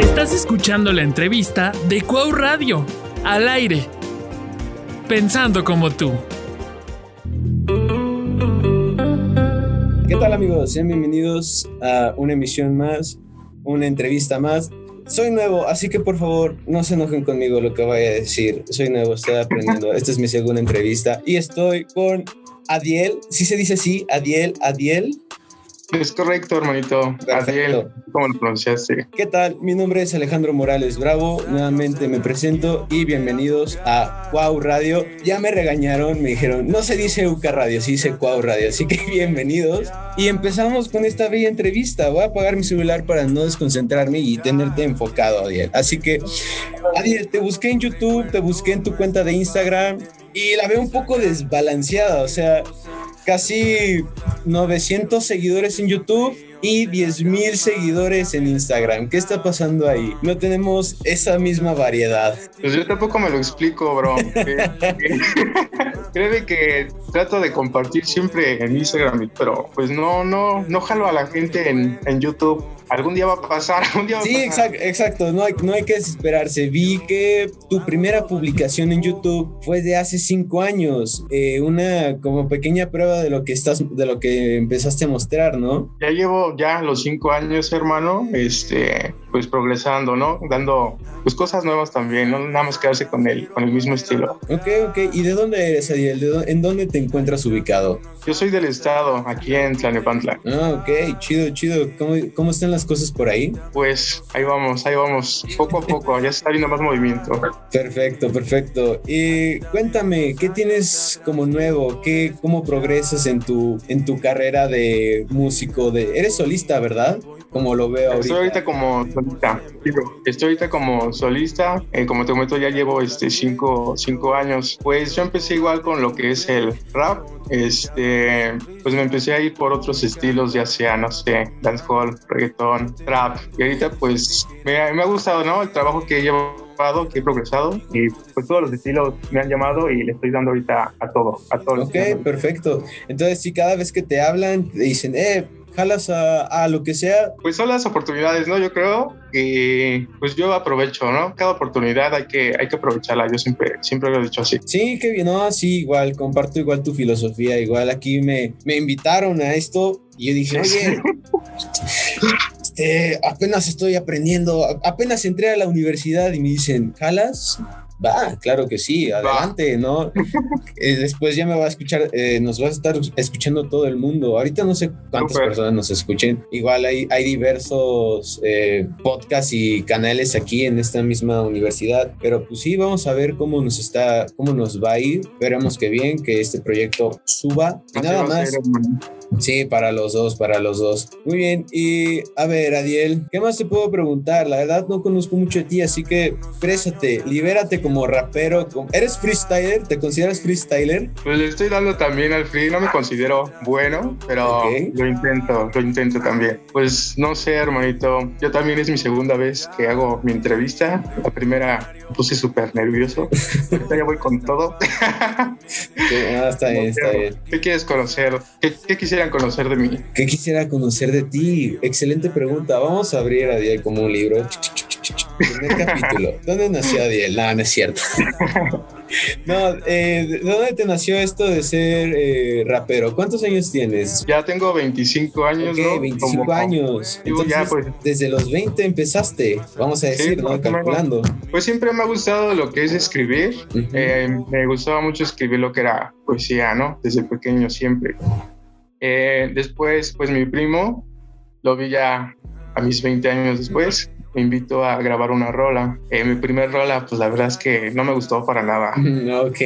Estás escuchando la entrevista de Cuau Radio, al aire, pensando como tú. ¿Qué tal amigos? Sean bienvenidos a una emisión más, una entrevista más. Soy nuevo, así que por favor no se enojen conmigo lo que vaya a decir. Soy nuevo, estoy aprendiendo. Esta es mi segunda entrevista y estoy con Adiel. ¿Sí se dice así? Adiel, Adiel. Es correcto, hermanito. Adiel, ¿cómo lo pronunciaste? ¿Qué tal? Mi nombre es Alejandro Morales Bravo. Nuevamente me presento y bienvenidos a Cuau Radio. Ya me regañaron, me dijeron, no se dice UCA Radio, se dice Cuau Radio. Así que bienvenidos. Y empezamos con esta bella entrevista. Voy a apagar mi celular para no desconcentrarme y tenerte enfocado, Adiel. Así que, Adiel, te busqué en YouTube, te busqué en tu cuenta de Instagram y la veo un poco desbalanceada. O sea, casi 900 seguidores en YouTube y 10 mil seguidores en Instagram. ¿Qué está pasando ahí? No tenemos esa misma variedad. Pues yo tampoco me lo explico, bro. Créeme que trato de compartir siempre en Instagram, pero pues no, no, no jalo a la gente en, en YouTube algún día va a pasar, algún día va sí, a pasar. exacto, exacto, no hay, no hay que desesperarse. Vi que tu primera publicación en YouTube fue de hace cinco años, eh, una como pequeña prueba de lo que estás, de lo que empezaste a mostrar, ¿no? Ya llevo ya los cinco años, hermano, este, pues progresando, ¿no? Dando pues cosas nuevas también, no nada más quedarse con el, con el mismo estilo. Ok, ok. ¿Y de dónde eres, Adiel? ¿De ¿En dónde te encuentras ubicado? Yo soy del estado, aquí en Tlanepantla. Ah, ok, chido, chido. ¿Cómo, cómo están las cosas por ahí? Pues ahí vamos, ahí vamos, poco a poco, ya está viendo más movimiento. Perfecto, perfecto. Y cuéntame, ¿qué tienes como nuevo? ¿Qué, ¿Cómo progresas en tu, en tu carrera de músico? De, eres solista, ¿verdad? Como lo veo ahorita. Estoy ahorita como solista. Estoy ahorita como solista. Eh, como te comento, ya llevo este cinco, cinco años. Pues yo empecé igual con lo que es el rap. Este, pues me empecé a ir por otros estilos, ya sea, no sé, dancehall, reggaetón, trap. Y ahorita pues me, me ha gustado, ¿no? El trabajo que llevo que he progresado y pues todos los estilos me han llamado y le estoy dando ahorita a todo, a todo. Ok, perfecto. Entonces, si cada vez que te hablan, te dicen, eh, jalas a, a, lo que sea. Pues son las oportunidades, ¿no? Yo creo que pues yo aprovecho, ¿no? Cada oportunidad hay que, hay que aprovecharla, yo siempre, siempre lo he dicho así. Sí, que bien, no, sí, igual, comparto igual tu filosofía, igual aquí me, me invitaron a esto y yo dije, oye, este, apenas estoy aprendiendo, apenas entré a la universidad y me dicen, ¿jalas? Va, claro que sí, adelante. ¿no? eh, después ya me va a escuchar, eh, nos va a estar escuchando todo el mundo. Ahorita no sé cuántas Super. personas nos escuchen. Igual hay, hay diversos eh, podcasts y canales aquí en esta misma universidad, pero pues sí, vamos a ver cómo nos está, cómo nos va a ir. Esperemos que bien, que este proyecto suba. Y nada más. Sí, para los dos, para los dos. Muy bien, y a ver, Adiel, ¿qué más te puedo preguntar? La verdad no conozco mucho de ti, así que présate, libérate como rapero. ¿Eres freestyler? ¿Te consideras freestyler? Pues le estoy dando también al free, no me considero bueno, pero okay. lo intento, lo intento también. Pues no sé, hermanito, yo también es mi segunda vez que hago mi entrevista. La primera me puse súper nervioso, ahorita ya voy con todo. ah, está bien, está bien. ¿Qué quieres conocer? ¿Qué, qué quisieran conocer de mí? ¿Qué quisiera conocer de ti? Excelente pregunta. Vamos a abrir a Adiel como un libro. Primer capítulo. ¿Dónde nació Adiel? No, no es cierto. No, eh, ¿de dónde te nació esto de ser eh, rapero? ¿Cuántos años tienes? Ya tengo 25 años. Okay, ¿no? 25 Como, años. Entonces, ya, pues. desde los 20 empezaste, vamos a decir, sí, ¿no? Calculando. Pues siempre me ha gustado lo que es escribir. Uh -huh. eh, me gustaba mucho escribir lo que era poesía, ¿no? Desde pequeño siempre. Eh, después, pues mi primo lo vi ya a mis 20 años después me invitó a grabar una rola. Eh, mi primer rola, pues la verdad es que no me gustó para nada. ok.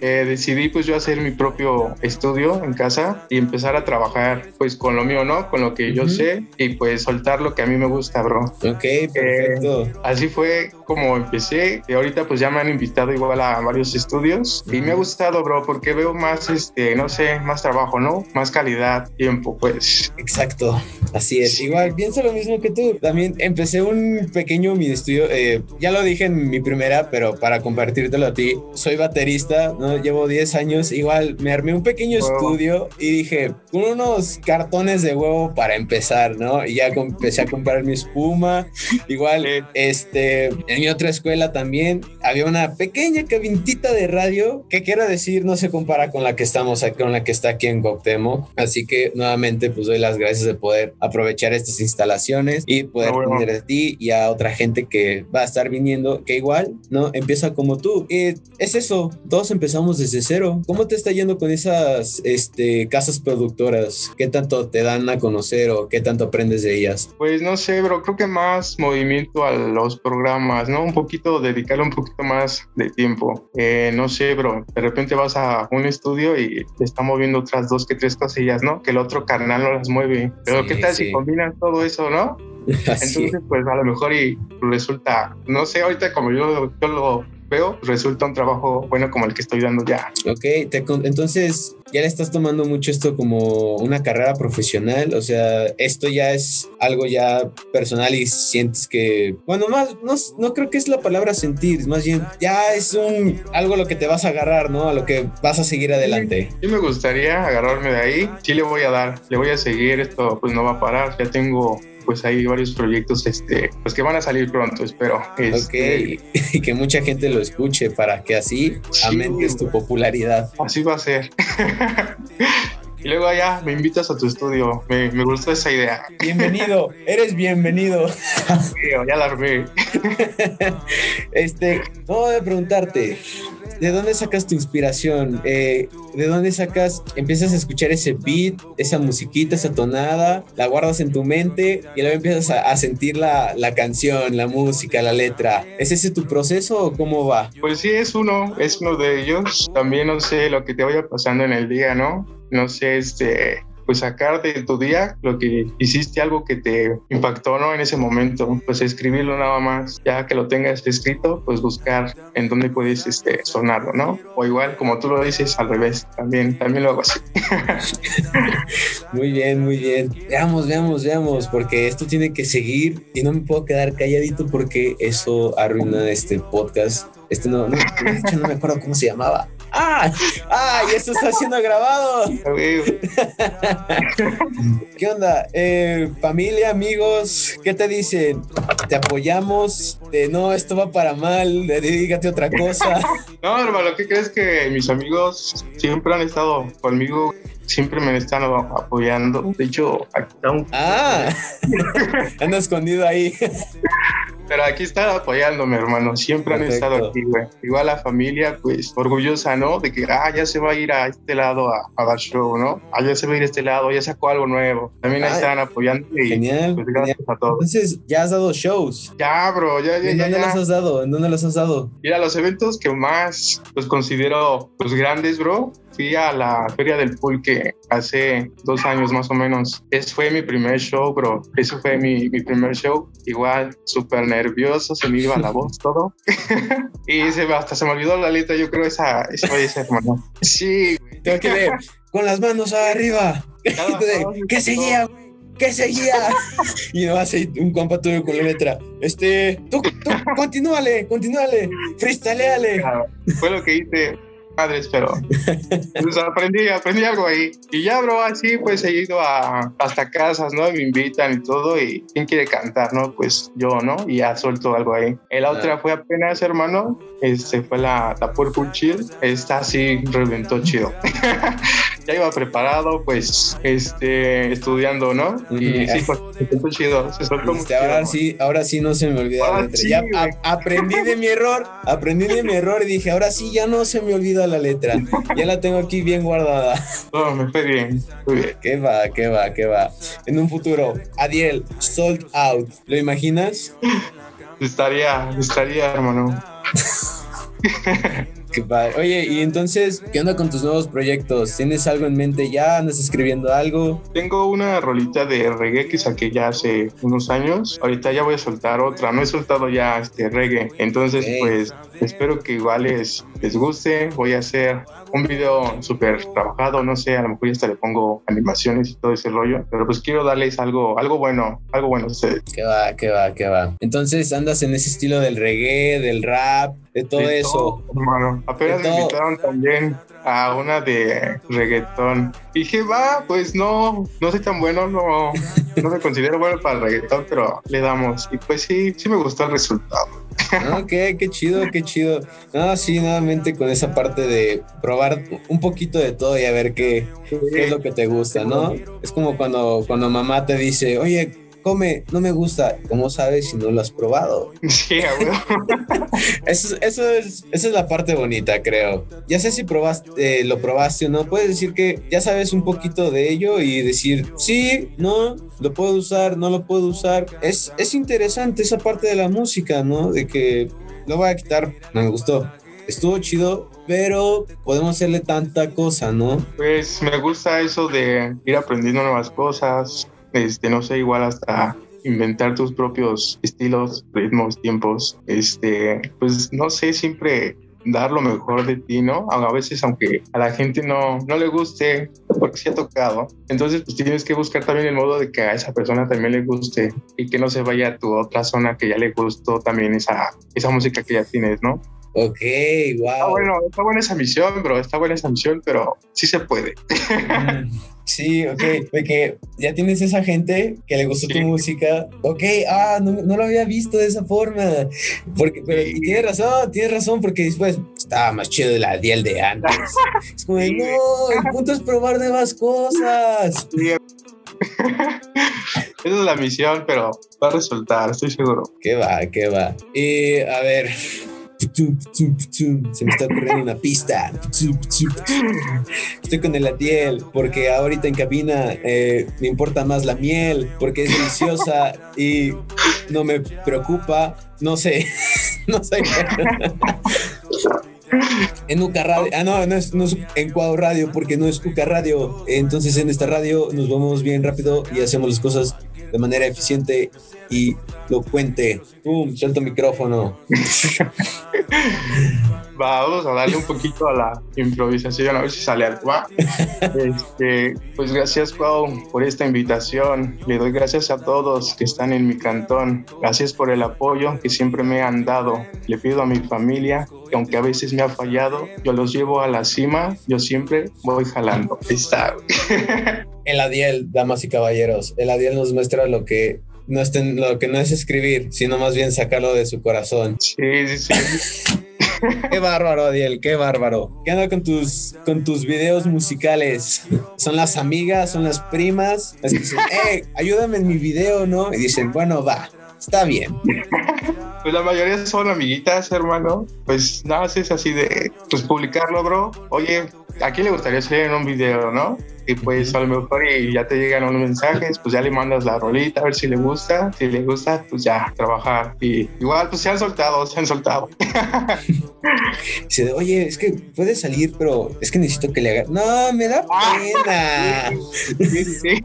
Eh, decidí pues yo hacer mi propio estudio en casa y empezar a trabajar pues con lo mío, ¿no? Con lo que uh -huh. yo sé y pues soltar lo que a mí me gusta, bro. Ok, perfecto. Eh, así fue como empecé y ahorita pues ya me han invitado igual a varios estudios uh -huh. y me ha gustado, bro, porque veo más, este, no sé, más trabajo, ¿no? Más calidad, tiempo, pues. Exacto, así es. Sí. Igual, pienso lo mismo que tú. También empecé un pequeño mini estudio, eh, ya lo dije en mi primera, pero para compartírtelo a ti, soy baterista ¿no? Llevo 10 años, igual me armé un pequeño estudio y dije, con unos cartones de huevo para empezar, ¿no? Y ya empecé a comprar mi espuma. Igual, este, en mi otra escuela también había una pequeña cabintita de radio que quiero decir no se compara con la que estamos con la que está aquí en Coctemo. Así que nuevamente pues doy las gracias de poder aprovechar estas instalaciones y poder tener a ti y a otra gente que va a estar viniendo que igual, ¿no? Empieza como tú. Y es eso, todos empezamos desde cero. ¿Cómo te está yendo con esas este, casas productoras? ¿Qué tanto te dan a conocer o qué tanto aprendes de ellas? Pues no sé, bro, creo que más movimiento a los programas, ¿no? Un poquito, dedicarle un poquito más de tiempo. Eh, no sé, bro, de repente vas a un estudio y te está moviendo otras dos que tres cosillas, ¿no? Que el otro canal no las mueve. Pero ¿qué tal si combinas todo eso, no? Entonces, pues a lo mejor y resulta, no sé, ahorita como yo, yo lo veo, resulta un trabajo bueno como el que estoy dando ya. Ok, entonces ya le estás tomando mucho esto como una carrera profesional, o sea, esto ya es algo ya personal y sientes que, bueno, más, no, no creo que es la palabra sentir, más bien ya es un algo a lo que te vas a agarrar, ¿no? A lo que vas a seguir adelante. Sí, me gustaría agarrarme de ahí, sí le voy a dar, le voy a seguir, esto pues no va a parar, ya tengo pues hay varios proyectos este, pues que van a salir pronto, espero. Este, ok, y que mucha gente lo escuche para que así aumentes tu popularidad. Así va a ser. y luego allá me invitas a tu estudio. Me, me gustó esa idea. Bienvenido, eres bienvenido. ya la armé. este, no de preguntarte, ¿de dónde sacas tu inspiración? Eh, ¿De dónde sacas, empiezas a escuchar ese beat, esa musiquita, esa tonada, la guardas en tu mente y luego empiezas a, sentir la, la, canción, la música, la letra? ¿Es ese tu proceso o cómo va? Pues sí, es uno, es uno de ellos. También no sé lo que te vaya pasando en el día, ¿no? No sé, este, pues sacar de tu día lo que hiciste algo que te impactó, ¿no? En ese momento, pues escribirlo nada más, ya que lo tengas escrito, pues buscar en dónde puedes este, sonarlo, ¿no? O igual, como tú lo dices, al revés, también, también lo hago así. muy bien, muy bien. Veamos, veamos, veamos, porque esto tiene que seguir y no me puedo quedar calladito porque eso arruina este podcast. Este no, no, no me acuerdo cómo se llamaba. ¡Ah! ¡Ah! Y esto está siendo grabado. ¿Qué onda? Eh, familia, amigos, ¿qué te dicen? ¿Te apoyamos? De, no, esto va para mal, dedícate otra cosa. No, hermano, ¿qué crees que mis amigos siempre han estado conmigo? Siempre me están apoyando. De hecho, aquí está un. ¡Ah! Anda escondido ahí. Pero aquí está apoyándome, hermano. Siempre han estado aquí, güey. Igual la familia, pues, orgullosa, ¿no? De que, ah, ya se va a ir a este lado a, a dar show, ¿no? Ah, ya se va a ir a este lado, ya sacó algo nuevo. También ahí están apoyando. Y, genial. Pues, gracias a todos. Entonces, ya has dado shows. Ya, bro, ya, ya. ¿En dónde los has dado? ¿En dónde los has dado? Mira, los eventos que más, pues, considero, pues, grandes, bro, fui a la Feria del Pulque hace dos años más o menos. Ese fue mi primer show, bro. Eso fue mi, mi primer show. Igual, súper nervioso, se me iba la voz, todo. y se, hasta se me olvidó la letra, yo creo, esa, esa vez, hermano. Sí, Tengo que ver con las manos arriba. ¿Qué seguía, ¿Qué seguía? y no hace un compa tuyo con la letra. Este, tú, tú, continúale, continúale, freestyleale. Fue lo que hice padres, pero pues, aprendí, aprendí algo ahí. Y ya, bro, así pues he ido a, hasta casas, ¿no? Me invitan y todo, y ¿quién quiere cantar, no? Pues yo, ¿no? Y ya suelto algo ahí. La otra fue apenas, hermano, este fue la, la Purple Chill. Esta sí reventó chido. ya iba preparado, pues, este, estudiando, ¿no? Y sí, pues, se chido, se soltó este, ahora sí, ahora sí no se me olvida la ya aprendí de mi error, aprendí de mi error y dije, ahora sí ya no se me olvida la letra. Ya la tengo aquí bien guardada. No, me fue bien, muy bien. ¿Qué va, qué va, qué va? En un futuro, Adiel, sold out. ¿Lo imaginas? Estaría, estaría, hermano. Oye, y entonces, ¿qué onda con tus nuevos proyectos? ¿Tienes algo en mente ya? ¿Andas escribiendo algo? Tengo una rolita de reggae que saqué ya hace unos años. Ahorita ya voy a soltar otra. No he soltado ya este reggae. Entonces, pues espero que igual les, les guste. Voy a hacer un video súper trabajado, no sé, a lo mejor ya hasta le pongo animaciones y todo ese rollo, pero pues quiero darles algo, algo bueno, algo bueno a ustedes. Que va, que va, que va. Entonces andas en ese estilo del reggae, del rap, de todo eso. hermano. Apenas me invitaron también a una de reggaetón. dije, va, pues no, no soy tan bueno, no, no me considero bueno para el reggaetón, pero le damos. Y pues sí, sí me gustó el resultado. Ok, qué chido, qué chido. No, sí, nuevamente con esa parte de probar un poquito de todo y a ver qué, qué es lo que te gusta, ¿no? Es como cuando, cuando mamá te dice, oye, come, no me gusta. ¿Cómo sabes si no lo has probado? Sí, eso, eso es, esa es la parte bonita, creo. Ya sé si probaste, eh, lo probaste o no. Puedes decir que ya sabes un poquito de ello y decir, sí, no, lo puedo usar, no lo puedo usar. Es, es interesante esa parte de la música, ¿no? De que lo voy a quitar, no me gustó. Estuvo chido, pero podemos hacerle tanta cosa, ¿no? Pues me gusta eso de ir aprendiendo nuevas cosas, este, no sé, igual hasta inventar tus propios estilos, ritmos, tiempos, este, pues no sé, siempre dar lo mejor de ti, ¿no? A veces, aunque a la gente no, no le guste, porque se ha tocado, entonces pues tienes que buscar también el modo de que a esa persona también le guste y que no se vaya a tu otra zona que ya le gustó también esa, esa música que ya tienes, ¿no? Ok, wow. Está bueno, está buena esa misión, bro, está buena esa misión, pero sí se puede. Mm, sí, ok, porque ya tienes esa gente que le gustó tu música. Ok, ah, no, no, lo había visto de esa forma. Porque, pero tienes razón, tienes razón, porque después estaba más chido de la Diel de antes. es como, no, el punto es probar nuevas cosas. Esa es la misión, pero va a resultar, estoy seguro. Que va, que va. Y a ver, se me está ocurriendo una pista. Estoy con el Atiel porque ahorita en cabina eh, me importa más la miel porque es deliciosa y no me preocupa. No sé, no sé. En Uca Radio, ah, no, no es en Cuau Radio porque no es Uca Radio. Entonces en esta radio nos vamos bien rápido y hacemos las cosas de manera eficiente y lo cuente. ¡Pum! Suelto micrófono. Vamos a darle un poquito a la improvisación, a ver si sale algo. Este, pues gracias, Pau, por esta invitación. Le doy gracias a todos que están en mi cantón. Gracias por el apoyo que siempre me han dado. Le pido a mi familia que aunque a veces me ha fallado, yo los llevo a la cima, yo siempre voy jalando. está. El Adiel, damas y caballeros, el Adiel nos muestra lo que no es, lo que no es escribir, sino más bien sacarlo de su corazón. Sí, sí, sí. Qué bárbaro, Adiel, qué bárbaro. ¿Qué onda con tus, con tus videos musicales? ¿Son las amigas, son las primas? Es que dicen, hey, ayúdame en mi video, ¿no? Y dicen, bueno, va, está bien. Pues la mayoría son amiguitas, hermano. Pues nada, es así de, pues publicarlo, bro. Oye, ¿a quién le gustaría hacer en un video, no? y pues a lo mejor y ya te llegan unos mensajes, pues ya le mandas la rolita a ver si le gusta, si le gusta, pues ya trabajar y igual pues se han soltado, se han soltado. Dice, oye, es que puede salir, pero es que necesito que le haga. No, me da ah. pena. Sí, sí.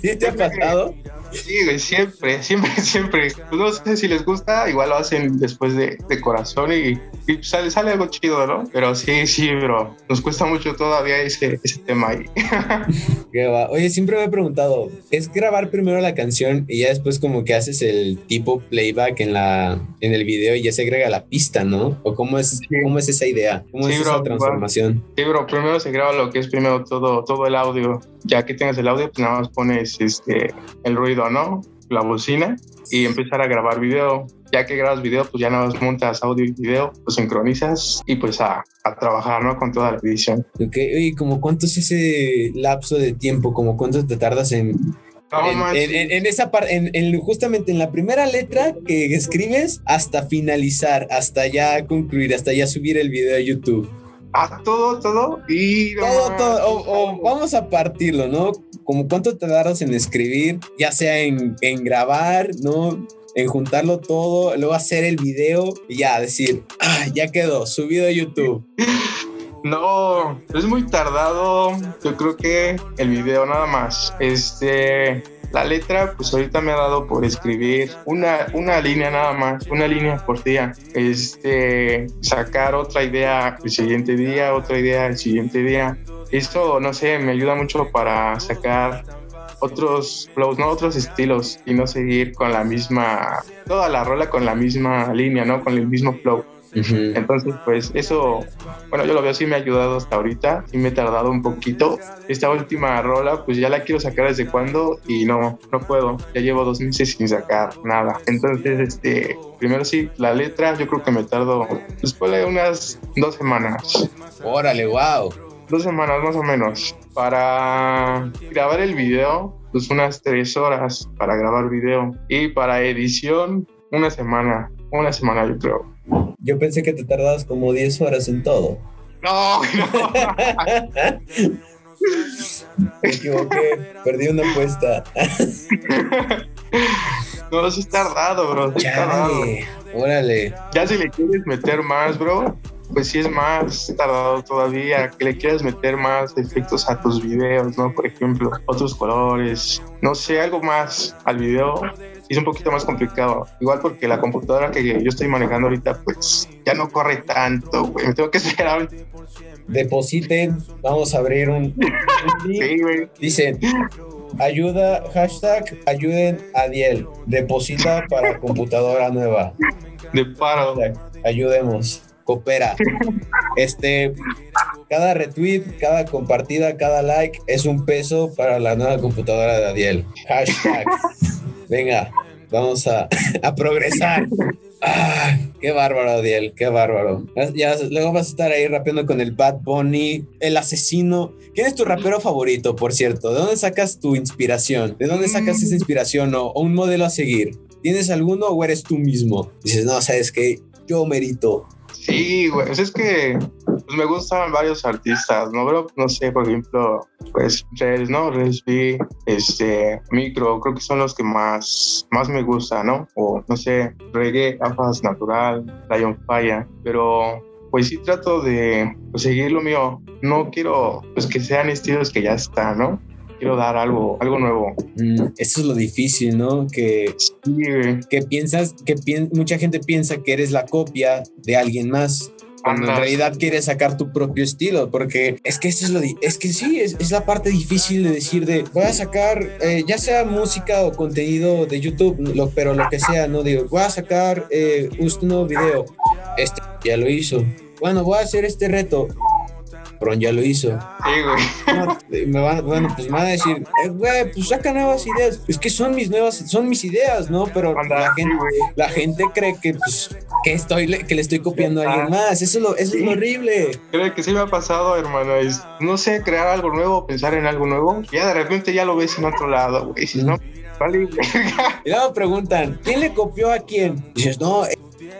¿Sí te ha pasado? Sí, güey, siempre, siempre, siempre. No sé si les gusta, igual lo hacen después de, de corazón y, y, sale, sale algo chido, ¿no? Pero sí, sí, bro, nos cuesta mucho todavía ese, ese tema ahí. Oye, siempre me he preguntado, ¿es grabar primero la canción y ya después como que haces el tipo playback en, la, en el video y ya se agrega la pista, ¿no? ¿O cómo es, cómo es esa idea? ¿Cómo es esa transformación? Sí, bro, primero se graba lo que es primero todo, todo el audio. Ya que tengas el audio, pues nada más pones este, el ruido ¿no? La bocina y empezar a grabar video. Ya que grabas video, pues ya no montas audio y video, pues sincronizas y pues a, a trabajar, ¿no? Con toda la edición. Ok, y como cuánto es ese lapso de tiempo? ¿Como cuánto te tardas en, en, esa parte, en, justamente en la primera letra que escribes hasta finalizar, hasta ya concluir, hasta ya subir el video a YouTube. A todo, todo y... Todo, todo. O, vamos a partirlo, ¿no? Como cuánto te darás en escribir, ya sea en, en grabar, ¿no? En juntarlo todo, luego hacer el video y ya decir, ah, ya quedó, subido a YouTube. No, es muy tardado. Yo creo que el video nada más. Este, la letra, pues ahorita me ha dado por escribir una, una línea nada más, una línea por día. Este, sacar otra idea el siguiente día, otra idea el siguiente día. Esto, no sé, me ayuda mucho para sacar otros flows, ¿no? Otros estilos y no seguir con la misma, toda la rola con la misma línea, ¿no? Con el mismo flow. Entonces, pues eso, bueno, yo lo veo así, me ha ayudado hasta ahorita y me he tardado un poquito. Esta última rola, pues ya la quiero sacar desde cuando y no, no puedo. Ya llevo dos meses sin sacar nada. Entonces, este, primero sí, la letra, yo creo que me tardo, después de unas dos semanas. Órale, wow. Dos semanas más o menos. Para grabar el video, pues unas tres horas para grabar video. Y para edición, una semana. Una semana, yo creo. Yo pensé que te tardabas como 10 horas en todo. No, no. Me equivoqué, perdí una apuesta. no, sí es tardado, bro. Sí tardado. Órale. Ya si le quieres meter más, bro, pues sí es más tardado todavía. Que le quieras meter más efectos a tus videos, ¿no? Por ejemplo, otros colores, no sé, algo más al video es un poquito más complicado. Igual porque la computadora que yo estoy manejando ahorita, pues ya no corre tanto, güey. Me tengo que esperar. Depositen, vamos a abrir un. sí, güey. Dicen. Ayuda, hashtag, ayuden a Diel. Deposita para computadora nueva. De paro. Ayudemos. Coopera. Este, cada retweet, cada compartida, cada like es un peso para la nueva computadora de Adiel. Hashtag. Venga, vamos a, progresar. Ah, qué bárbaro, Adiel, qué bárbaro. Ya, luego vas a estar ahí rapeando con el Bad Bunny, el asesino. ¿Quién es tu rapero favorito, por cierto? ¿De dónde sacas tu inspiración? ¿De dónde sacas esa inspiración o, un modelo a seguir? ¿Tienes alguno o eres tú mismo? Dices, no, sabes que yo merito. Sí, güey, es que pues me gustan varios artistas, ¿no? Pero, no sé, por ejemplo, pues Rels, ¿no? Resby, este, Micro, creo que son los que más, más me gustan, ¿no? O, no sé, Reggae, Afas Natural, Lion Fire, pero pues sí trato de pues, seguir lo mío. No quiero pues que sean estilos que ya están, ¿no? Quiero dar algo, algo nuevo. Mm, eso es lo difícil, ¿no? Que, que piensas, que mucha gente piensa que eres la copia de alguien más cuando en realidad quieres sacar tu propio estilo, porque es que eso es lo, es que sí, es, la parte difícil de decir de, voy a sacar, eh, ya sea música o contenido de YouTube, lo, pero lo que sea, no digo, voy a sacar eh, un nuevo video, este ya lo hizo, bueno, voy a hacer este reto, Ron ya lo hizo. Sí, güey. me van, bueno, pues me van a decir, eh, güey, pues saca nuevas ideas. Es que son mis nuevas, son mis ideas, ¿no? Pero la, gente, la gente cree que, pues, que, estoy, que le estoy copiando a alguien más. Eso es lo, eso es horrible. Creo que sí me ha pasado, hermano. Es, no sé, crear algo nuevo, pensar en algo nuevo. Ya de repente ya lo ves en otro lado, güey. Si no, vale. y luego preguntan, ¿quién le copió a quién? Y dices, no,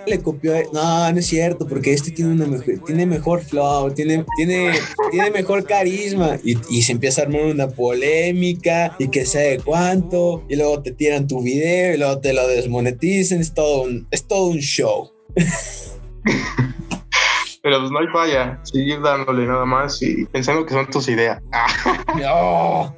le copió. No, no es cierto, porque este tiene una mejor, tiene mejor flow, tiene, tiene, tiene mejor carisma. Y, y, se empieza a armar una polémica y que sabe cuánto. Y luego te tiran tu video y luego te lo desmonetizan. Es todo un, es todo un show. Pero pues no hay falla, seguir dándole nada más y pensando que son tus ideas. no.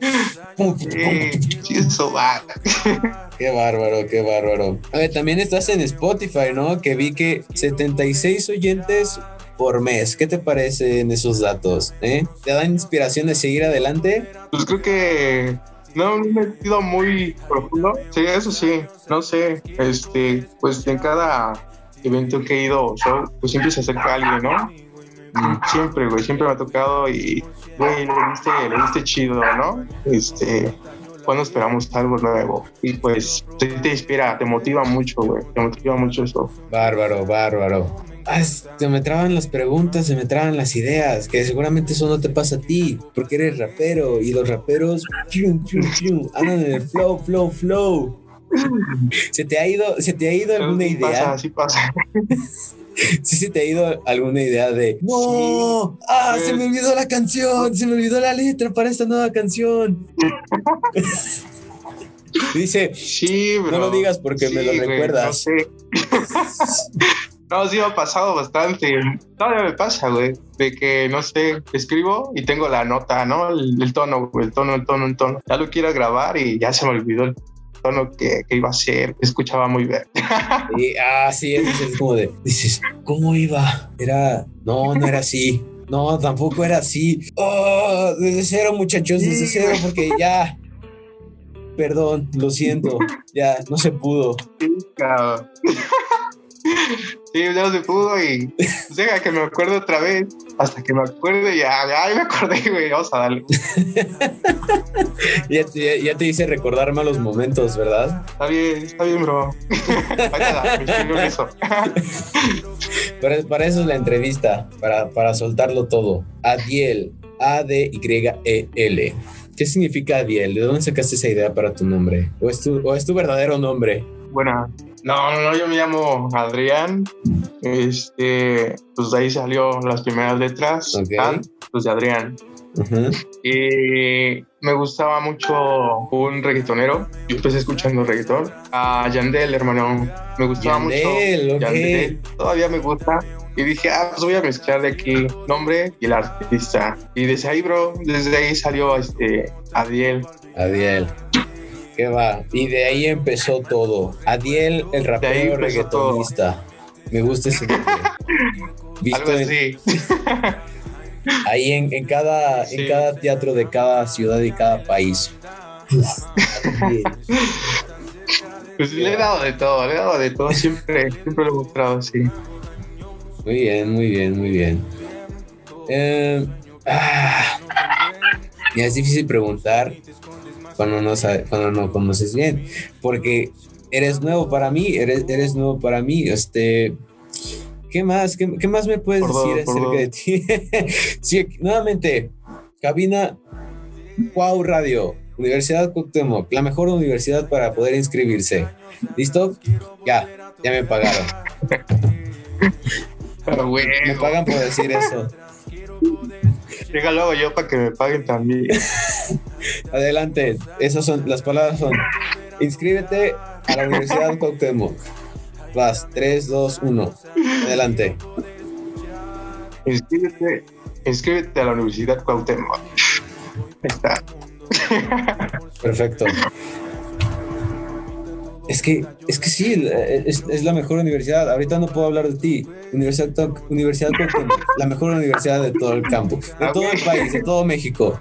sí, eso va. Qué bárbaro, qué bárbaro. A ver, también estás en Spotify, ¿no? Que vi que 76 oyentes por mes. ¿Qué te parecen esos datos? Eh? ¿Te dan inspiración de seguir adelante? Pues creo que no me he metido muy profundo. Sí, eso sí. No sé. Este, pues en cada evento que he ido, pues siempre se acerca alguien, ¿no? Siempre, güey, siempre me ha tocado y, güey, le diste, le diste chido, ¿no? Este, cuando esperamos algo nuevo. Y pues te, inspira, te motiva mucho, güey, te motiva mucho eso. Bárbaro, bárbaro. Ah, se me traban las preguntas, se me traban las ideas, que seguramente eso no te pasa a ti, porque eres rapero y los raperos andan en el flow, flow, flow. ¿Se te ha ido, se te ha ido alguna idea? Pasa, sí pasa. sí se te ha ido alguna idea de no, ah, se me olvidó la canción, se me olvidó la letra para esta nueva canción. Dice, sí, bro. no lo digas porque me lo recuerdas. no sé. No, sí me ha pasado bastante. Todavía me pasa, güey. De que, no sé, escribo y tengo la nota, ¿no? El, tono, el tono, el tono, el tono. Ya lo quiero grabar y ya se me olvidó el tono que, iba a ser, escuchaba muy bien. Y, ah, sí, es, como de, dices, ¿cómo iba? Era, no, no era así. No, tampoco era así. Oh, desde cero, muchachos, desde cero, porque ya, perdón, lo siento, ya, no se pudo. Sí, cabrón. Sí, no se pudo y llega que me acuerdo otra vez. Hasta que me acuerde, ya, ya me acordé, güey. Vamos a darle. ya, te, ya te hice recordar malos momentos, ¿verdad? Está bien, está bien, bro. Vaya, eso. para, para eso es la entrevista, para, para soltarlo todo. Adiel, A-D-Y-E-L. ¿Qué significa Adiel? ¿De dónde sacaste esa idea para tu nombre? ¿O es tu, o es tu verdadero nombre? Bueno, no, no, no, yo me llamo Adrián. Este, pues de ahí salió las primeras letras. pues de Adrián. Y me gustaba mucho un reggaetonero. Yo empecé escuchando reggaetón. A Yandel, hermano. Me gustaba mucho. Yandel. Todavía me gusta. Y dije, ah, pues voy a mezclar de aquí nombre y el artista. Y desde ahí, bro, desde ahí salió este Adiel. Adiel. ¿Qué va? Y de ahí empezó todo. Adiel, el rapero reggaetonista. Me gusta ese nombre. Algo así. ahí en, en cada, en cada teatro de cada ciudad y cada país. pues le he dado de todo, le he dado de todo, siempre, siempre lo he mostrado así. Muy bien, muy bien, muy bien. Eh, ah, es difícil preguntar cuando no, cuando no conoces bien, porque eres nuevo para mí, eres, eres nuevo para mí, este... ¿Qué más? ¿Qué, más me puedes decir acerca de ti? sí, nuevamente, cabina Wow Radio, Universidad Cuauhtémoc, la mejor universidad para poder inscribirse. ¿Listo? Ya, ya me pagaron. Me pagan por decir eso. Llega luego yo para que me paguen también. Adelante, esas son las palabras son inscríbete a la Universidad Cuauhtémoc. Vas, 3, 2, 1. Adelante. Inscríbete, inscríbete a la Universidad Cuauhtémoc. Está. Perfecto. Es que, es que sí, es, la mejor universidad. Ahorita no puedo hablar de ti. Universidad, Universidad la mejor universidad de todo el campo, de todo el país, de todo México.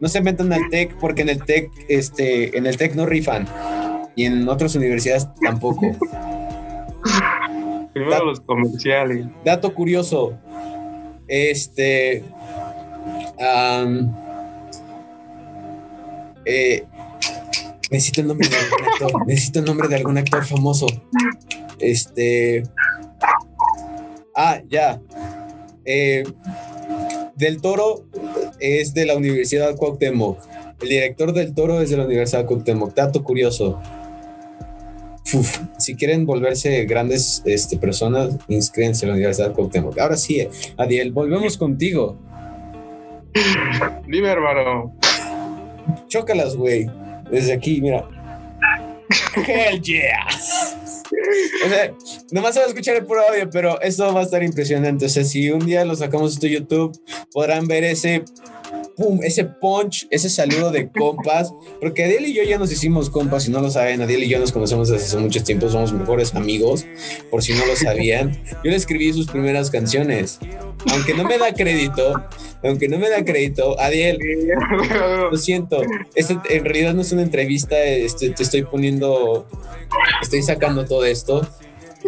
No se metan al TEC porque en el TEC, este, en el TEC no rifan. Y en otras universidades tampoco. Primero los comerciales. Dato curioso. Este. eh, Necesito el nombre de algún actor. Necesito el nombre de algún actor famoso. Este. Ah, ya. Eh, del Toro es de la Universidad Cuauhtémoc. El director del Toro es de la Universidad Cuauhtémoc. Dato curioso. si quieren volverse grandes este, personas, inscríbanse en la Universidad Cuauhtémoc. Ahora sí, Adiel, volvemos contigo. Dime, hermano. Chócalas, güey desde aquí, mira. Hell yeah. O sea, nomás se va a escuchar el puro audio, pero esto va a estar impresionante. O sea, si un día lo sacamos esto YouTube, podrán ver ese pum, ese punch, ese saludo de compas, porque Adiel y yo ya nos hicimos compas, si no lo saben, Adiel y yo nos conocemos desde hace mucho tiempo, somos mejores amigos, por si no lo sabían. Yo le escribí sus primeras canciones, aunque no me da crédito, aunque no me da crédito, Adiel, lo siento, este en realidad no es una entrevista, este, te estoy poniendo, estoy sacando todo esto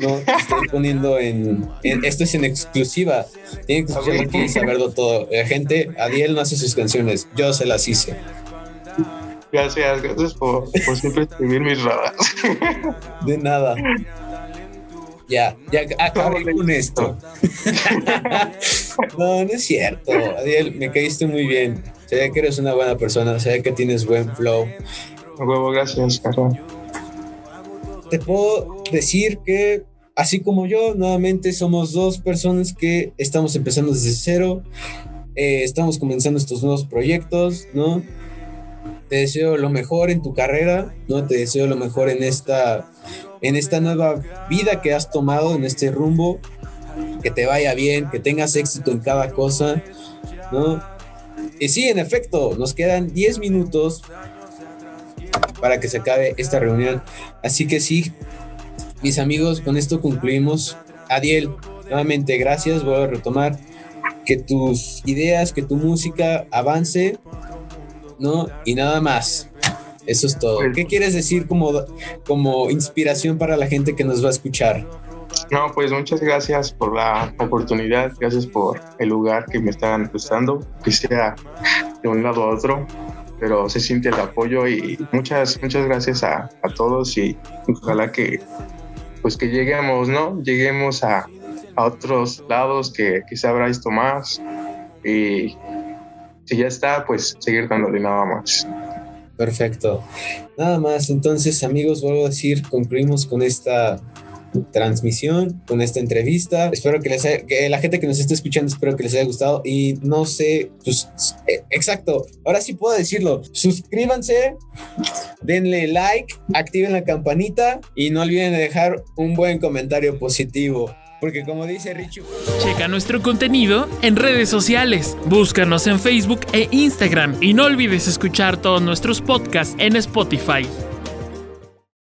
no estoy poniendo en, Esto es en exclusiva. Tienen que escucharlo y saberlo todo. La gente, Adiel no hace sus canciones, yo se las hice. Gracias, gracias por, por siempre escribir mis radas. De nada. Ya, ya acabé con esto. no, no es cierto. Adiel, me caíste muy bien. Sé que eres una buena persona, sé que tienes buen flow. Huevo, gracias, Carlos te puedo decir que, así como yo, nuevamente somos dos personas que estamos empezando desde cero, eh, estamos comenzando estos nuevos proyectos, ¿no? Te deseo lo mejor en tu carrera, ¿no? Te deseo lo mejor en esta, en esta nueva vida que has tomado, en este rumbo, que te vaya bien, que tengas éxito en cada cosa, ¿no? Y sí, en efecto, nos quedan 10 minutos para que se acabe esta reunión. Así que sí, mis amigos, con esto concluimos. Adiel, nuevamente gracias, voy a retomar que tus ideas, que tu música avance, ¿no? Y nada más. Eso es todo. Pues- ¿Qué quieres decir como, como inspiración para la gente que nos va a escuchar? No, pues muchas gracias por la oportunidad, gracias por el lugar que me están prestando, que sea de un lado a otro, pero se siente el apoyo y muchas, muchas gracias a, a todos y ojalá que pues que lleguemos, ¿no? Lleguemos a, a otros lados que, se abra esto más y si ya está, pues seguir dándole nada más. Perfecto. Nada más, entonces amigos, vuelvo a decir, concluimos con esta transmisión, con esta entrevista. Espero que les haya, la gente que nos esté escuchando, espero que les haya gustado y no sé, pues eh, exacto, ahora sí puedo decirlo, suscríbanse, denle like, activen la campanita y no olviden de dejar un buen comentario positivo. Porque como dice Richu, Checa nuestro contenido en redes sociales. Búscanos en Facebook e Instagram y no olvides escuchar todos nuestros podcasts en Spotify.